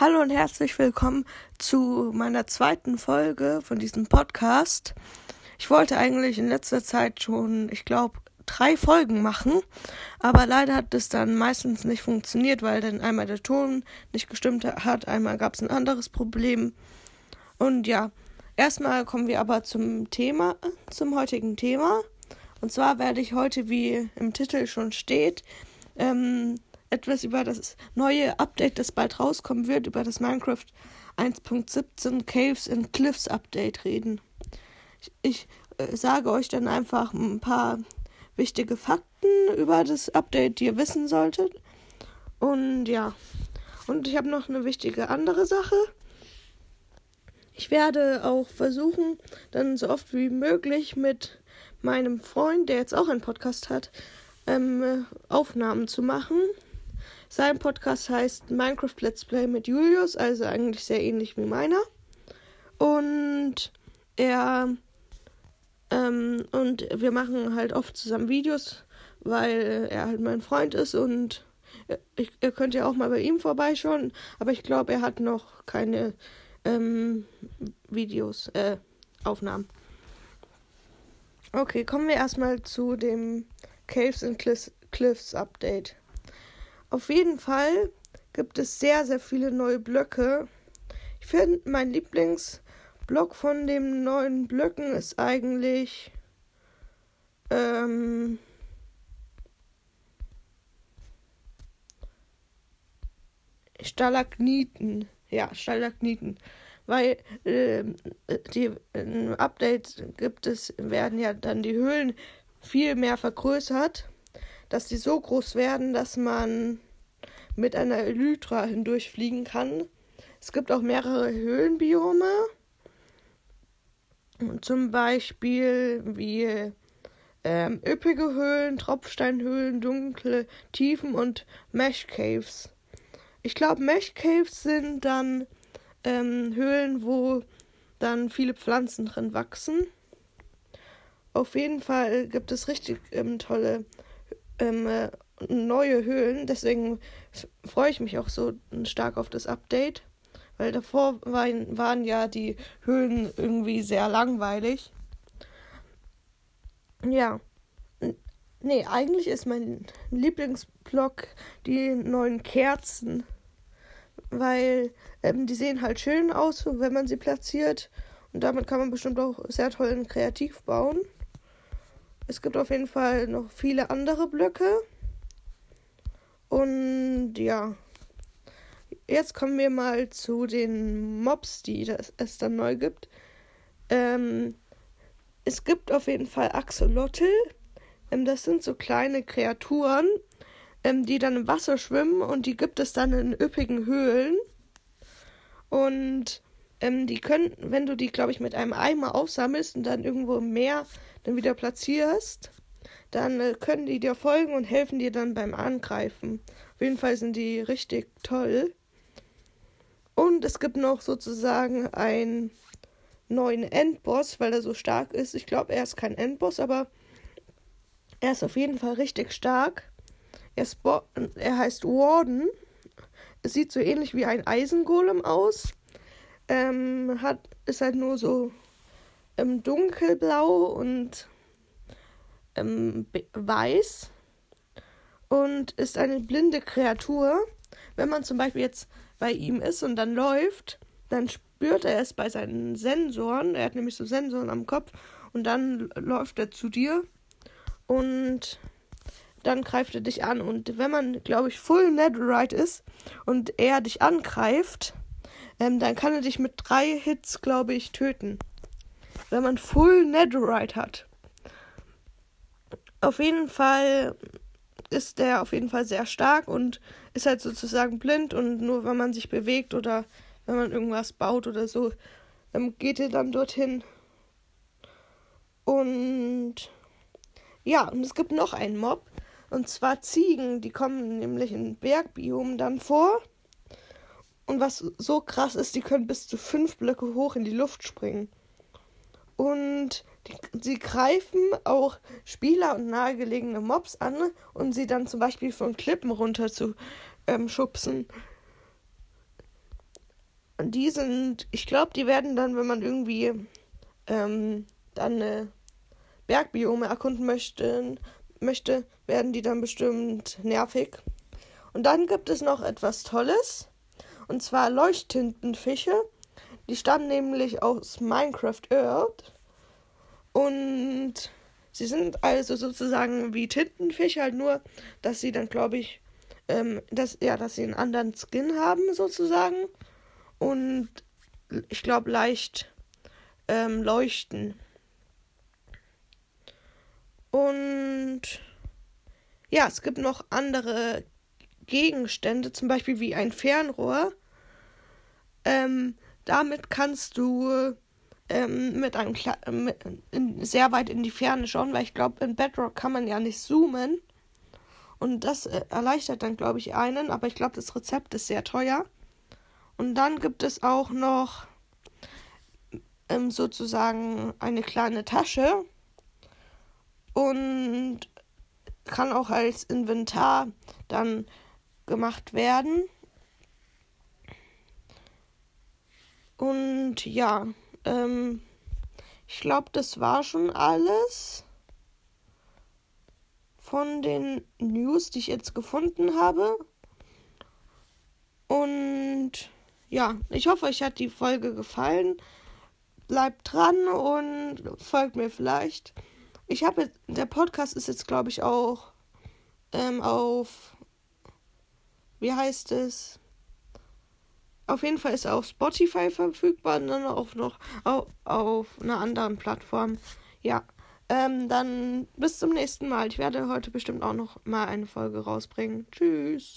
Hallo und herzlich willkommen zu meiner zweiten Folge von diesem Podcast. Ich wollte eigentlich in letzter Zeit schon, ich glaube, drei Folgen machen, aber leider hat es dann meistens nicht funktioniert, weil dann einmal der Ton nicht gestimmt hat, einmal gab es ein anderes Problem. Und ja, erstmal kommen wir aber zum Thema, zum heutigen Thema. Und zwar werde ich heute, wie im Titel schon steht, ähm, etwas über das neue Update, das bald rauskommen wird, über das Minecraft 1.17 Caves and Cliffs Update reden. Ich, ich äh, sage euch dann einfach ein paar wichtige Fakten über das Update, die ihr wissen solltet. Und ja, und ich habe noch eine wichtige andere Sache. Ich werde auch versuchen, dann so oft wie möglich mit meinem Freund, der jetzt auch einen Podcast hat, ähm, Aufnahmen zu machen. Sein Podcast heißt Minecraft Let's Play mit Julius, also eigentlich sehr ähnlich wie meiner. Und er ähm, und wir machen halt oft zusammen Videos, weil er halt mein Freund ist und ich, ihr könnt ja auch mal bei ihm vorbeischauen, aber ich glaube, er hat noch keine ähm, Videos, äh, Aufnahmen. Okay, kommen wir erstmal zu dem Caves and Cliffs Update. Auf jeden Fall gibt es sehr, sehr viele neue Blöcke. Ich finde, mein Lieblingsblock von den neuen Blöcken ist eigentlich. Ähm, Stalagniten. Ja, Stalagniten. Weil äh, die äh, Updates gibt es, werden ja dann die Höhlen viel mehr vergrößert dass die so groß werden, dass man mit einer Elytra hindurchfliegen kann. Es gibt auch mehrere Höhlenbiome. Zum Beispiel wie ähm, üppige Höhlen, Tropfsteinhöhlen, dunkle Tiefen und Mesh Caves. Ich glaube, Mesh Caves sind dann ähm, Höhlen, wo dann viele Pflanzen drin wachsen. Auf jeden Fall gibt es richtig ähm, tolle ähm, äh, neue Höhlen. Deswegen freue ich mich auch so stark auf das Update. Weil davor waren, waren ja die Höhlen irgendwie sehr langweilig. Ja. Nee, eigentlich ist mein Lieblingsblock die neuen Kerzen. Weil ähm, die sehen halt schön aus, wenn man sie platziert. Und damit kann man bestimmt auch sehr toll kreativ bauen. Es gibt auf jeden Fall noch viele andere Blöcke. Und ja. Jetzt kommen wir mal zu den Mobs, die es dann neu gibt. Ähm, es gibt auf jeden Fall Axolotl. Ähm, das sind so kleine Kreaturen, ähm, die dann im Wasser schwimmen und die gibt es dann in üppigen Höhlen. Und ähm, die können, wenn du die, glaube ich, mit einem Eimer aufsammelst und dann irgendwo im Meer dann wieder platzierst, dann äh, können die dir folgen und helfen dir dann beim Angreifen. Auf jeden Fall sind die richtig toll. Und es gibt noch sozusagen einen neuen Endboss, weil er so stark ist. Ich glaube, er ist kein Endboss, aber er ist auf jeden Fall richtig stark. Er, er heißt Warden. Es sieht so ähnlich wie ein Eisengolem aus. Ähm, hat, ist halt nur so ähm, dunkelblau und ähm, weiß und ist eine blinde Kreatur. Wenn man zum Beispiel jetzt bei ihm ist und dann läuft, dann spürt er es bei seinen Sensoren. Er hat nämlich so Sensoren am Kopf und dann läuft er zu dir und dann greift er dich an. Und wenn man, glaube ich, Full Netherite ist und er dich angreift, ähm, dann kann er dich mit drei Hits, glaube ich, töten wenn man Full Netherite hat. Auf jeden Fall ist der auf jeden Fall sehr stark und ist halt sozusagen blind und nur wenn man sich bewegt oder wenn man irgendwas baut oder so, dann geht er dann dorthin. Und ja, und es gibt noch einen Mob. Und zwar Ziegen, die kommen nämlich in Bergbiomen dann vor. Und was so krass ist, die können bis zu fünf Blöcke hoch in die Luft springen. Und die, sie greifen auch Spieler und nahegelegene Mobs an um sie dann zum Beispiel von Klippen runter zu ähm, schubsen. die sind, ich glaube, die werden dann, wenn man irgendwie ähm, dann eine Bergbiome erkunden möchte, möchte, werden die dann bestimmt nervig. Und dann gibt es noch etwas Tolles. Und zwar Leuchttintenfische. Die stammen nämlich aus Minecraft Earth. Und sie sind also sozusagen wie Tintenfische, halt nur, dass sie dann, glaube ich, ähm, dass, ja, dass sie einen anderen Skin haben, sozusagen. Und ich glaube, leicht ähm, leuchten. Und ja, es gibt noch andere Gegenstände, zum Beispiel wie ein Fernrohr. Ähm, damit kannst du ähm, mit einem Kle mit, in, sehr weit in die Ferne schauen, weil ich glaube, in Bedrock kann man ja nicht zoomen. Und das äh, erleichtert dann, glaube ich, einen. Aber ich glaube, das Rezept ist sehr teuer. Und dann gibt es auch noch ähm, sozusagen eine kleine Tasche. Und kann auch als Inventar dann gemacht werden. Und ja, ähm, ich glaube, das war schon alles von den News, die ich jetzt gefunden habe. Und ja, ich hoffe, euch hat die Folge gefallen. Bleibt dran und folgt mir vielleicht. Ich habe der Podcast ist jetzt, glaube ich, auch ähm, auf wie heißt es? Auf jeden Fall ist er auf Spotify verfügbar und dann auch noch auf, auf einer anderen Plattform. Ja, ähm, dann bis zum nächsten Mal. Ich werde heute bestimmt auch noch mal eine Folge rausbringen. Tschüss.